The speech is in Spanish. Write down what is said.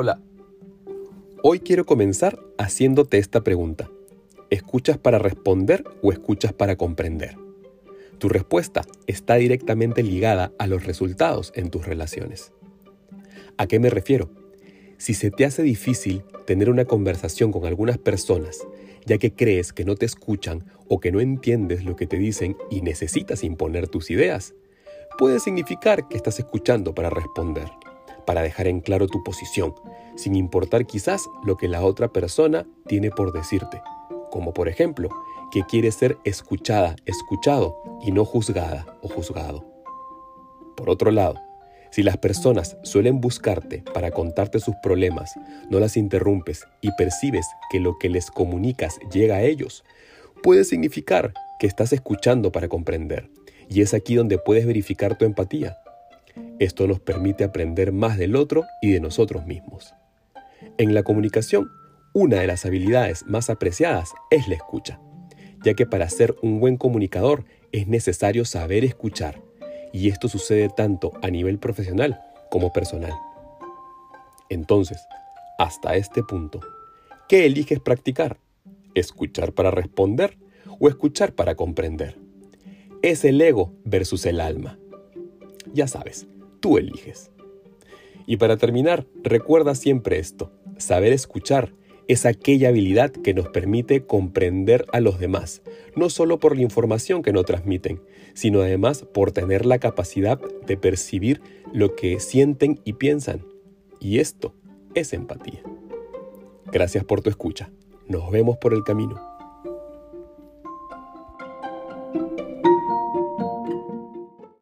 Hola. Hoy quiero comenzar haciéndote esta pregunta. ¿Escuchas para responder o escuchas para comprender? Tu respuesta está directamente ligada a los resultados en tus relaciones. ¿A qué me refiero? Si se te hace difícil tener una conversación con algunas personas, ya que crees que no te escuchan o que no entiendes lo que te dicen y necesitas imponer tus ideas, puede significar que estás escuchando para responder para dejar en claro tu posición, sin importar quizás lo que la otra persona tiene por decirte, como por ejemplo, que quieres ser escuchada, escuchado y no juzgada o juzgado. Por otro lado, si las personas suelen buscarte para contarte sus problemas, no las interrumpes y percibes que lo que les comunicas llega a ellos, puede significar que estás escuchando para comprender. Y es aquí donde puedes verificar tu empatía. Esto nos permite aprender más del otro y de nosotros mismos. En la comunicación, una de las habilidades más apreciadas es la escucha, ya que para ser un buen comunicador es necesario saber escuchar, y esto sucede tanto a nivel profesional como personal. Entonces, hasta este punto, ¿qué eliges practicar? ¿Escuchar para responder o escuchar para comprender? Es el ego versus el alma. Ya sabes, tú eliges. Y para terminar, recuerda siempre esto. Saber escuchar es aquella habilidad que nos permite comprender a los demás, no solo por la información que nos transmiten, sino además por tener la capacidad de percibir lo que sienten y piensan. Y esto es empatía. Gracias por tu escucha. Nos vemos por el camino.